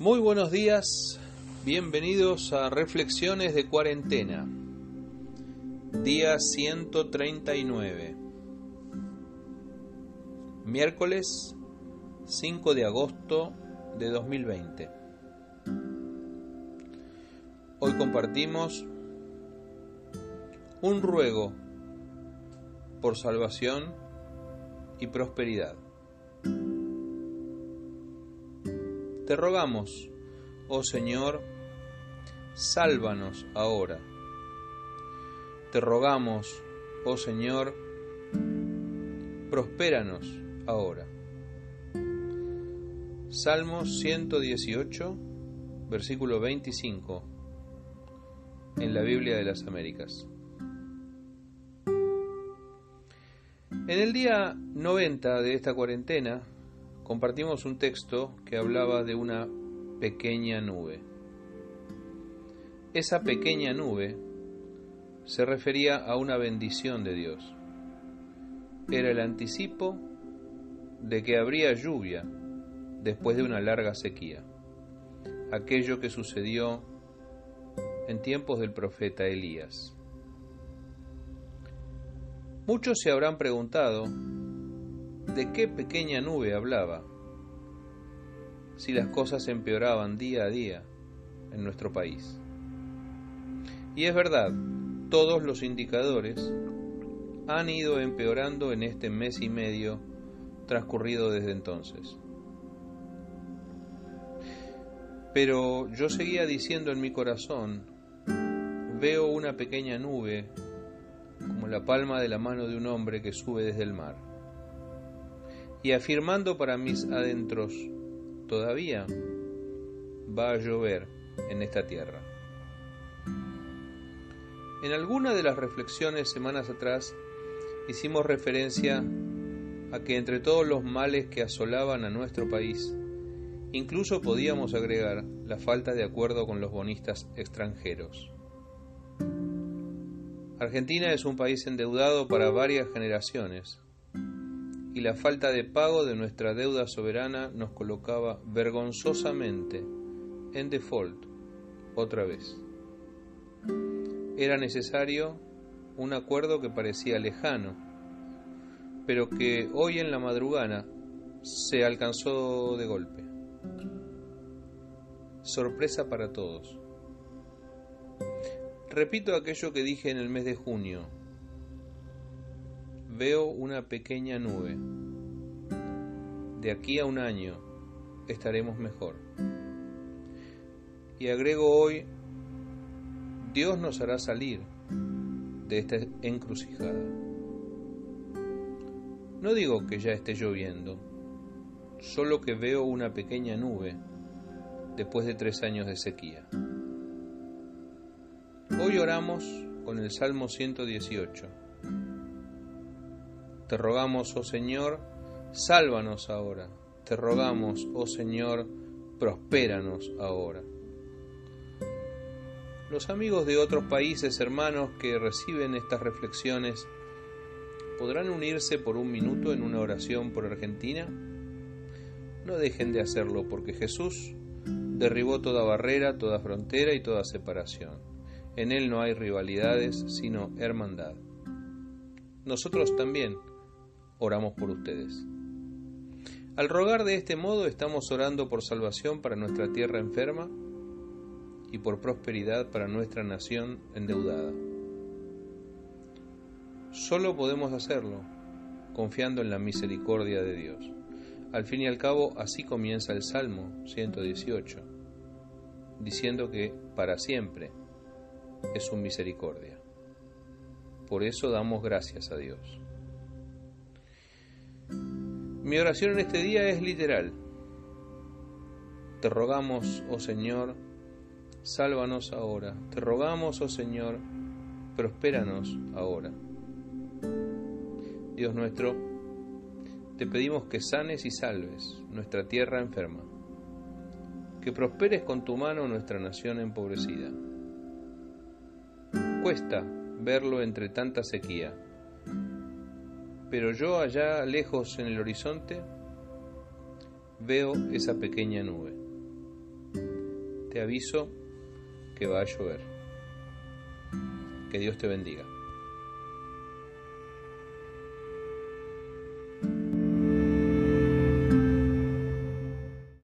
Muy buenos días, bienvenidos a Reflexiones de Cuarentena, día 139, miércoles 5 de agosto de 2020. Hoy compartimos un ruego por salvación y prosperidad. Te rogamos, oh Señor, sálvanos ahora. Te rogamos, oh Señor, prospéranos ahora. Salmos 118, versículo 25, en la Biblia de las Américas. En el día 90 de esta cuarentena, compartimos un texto que hablaba de una pequeña nube. Esa pequeña nube se refería a una bendición de Dios. Era el anticipo de que habría lluvia después de una larga sequía, aquello que sucedió en tiempos del profeta Elías. Muchos se habrán preguntado ¿De qué pequeña nube hablaba? Si las cosas empeoraban día a día en nuestro país. Y es verdad, todos los indicadores han ido empeorando en este mes y medio transcurrido desde entonces. Pero yo seguía diciendo en mi corazón, veo una pequeña nube como la palma de la mano de un hombre que sube desde el mar y afirmando para mis adentros, todavía va a llover en esta tierra. En alguna de las reflexiones semanas atrás hicimos referencia a que entre todos los males que asolaban a nuestro país, incluso podíamos agregar la falta de acuerdo con los bonistas extranjeros. Argentina es un país endeudado para varias generaciones, y la falta de pago de nuestra deuda soberana nos colocaba vergonzosamente en default otra vez. Era necesario un acuerdo que parecía lejano, pero que hoy en la madrugada se alcanzó de golpe. Sorpresa para todos. Repito aquello que dije en el mes de junio, veo una pequeña nube. De aquí a un año estaremos mejor. Y agrego hoy, Dios nos hará salir de esta encrucijada. No digo que ya esté lloviendo, solo que veo una pequeña nube después de tres años de sequía. Hoy oramos con el Salmo 118 te rogamos, oh Señor, sálvanos ahora. Te rogamos, oh Señor, prospéranos ahora. Los amigos de otros países hermanos que reciben estas reflexiones, ¿podrán unirse por un minuto en una oración por Argentina? No dejen de hacerlo porque Jesús derribó toda barrera, toda frontera y toda separación. En Él no hay rivalidades, sino hermandad. Nosotros también oramos por ustedes. Al rogar de este modo estamos orando por salvación para nuestra tierra enferma y por prosperidad para nuestra nación endeudada. Solo podemos hacerlo confiando en la misericordia de Dios. Al fin y al cabo, así comienza el Salmo 118, diciendo que para siempre es su misericordia. Por eso damos gracias a Dios. Mi oración en este día es literal. Te rogamos, oh Señor, sálvanos ahora. Te rogamos, oh Señor, prospéranos ahora. Dios nuestro, te pedimos que sanes y salves nuestra tierra enferma, que prosperes con tu mano nuestra nación empobrecida. Cuesta verlo entre tanta sequía pero yo allá lejos en el horizonte veo esa pequeña nube. te aviso que va a llover. Que Dios te bendiga.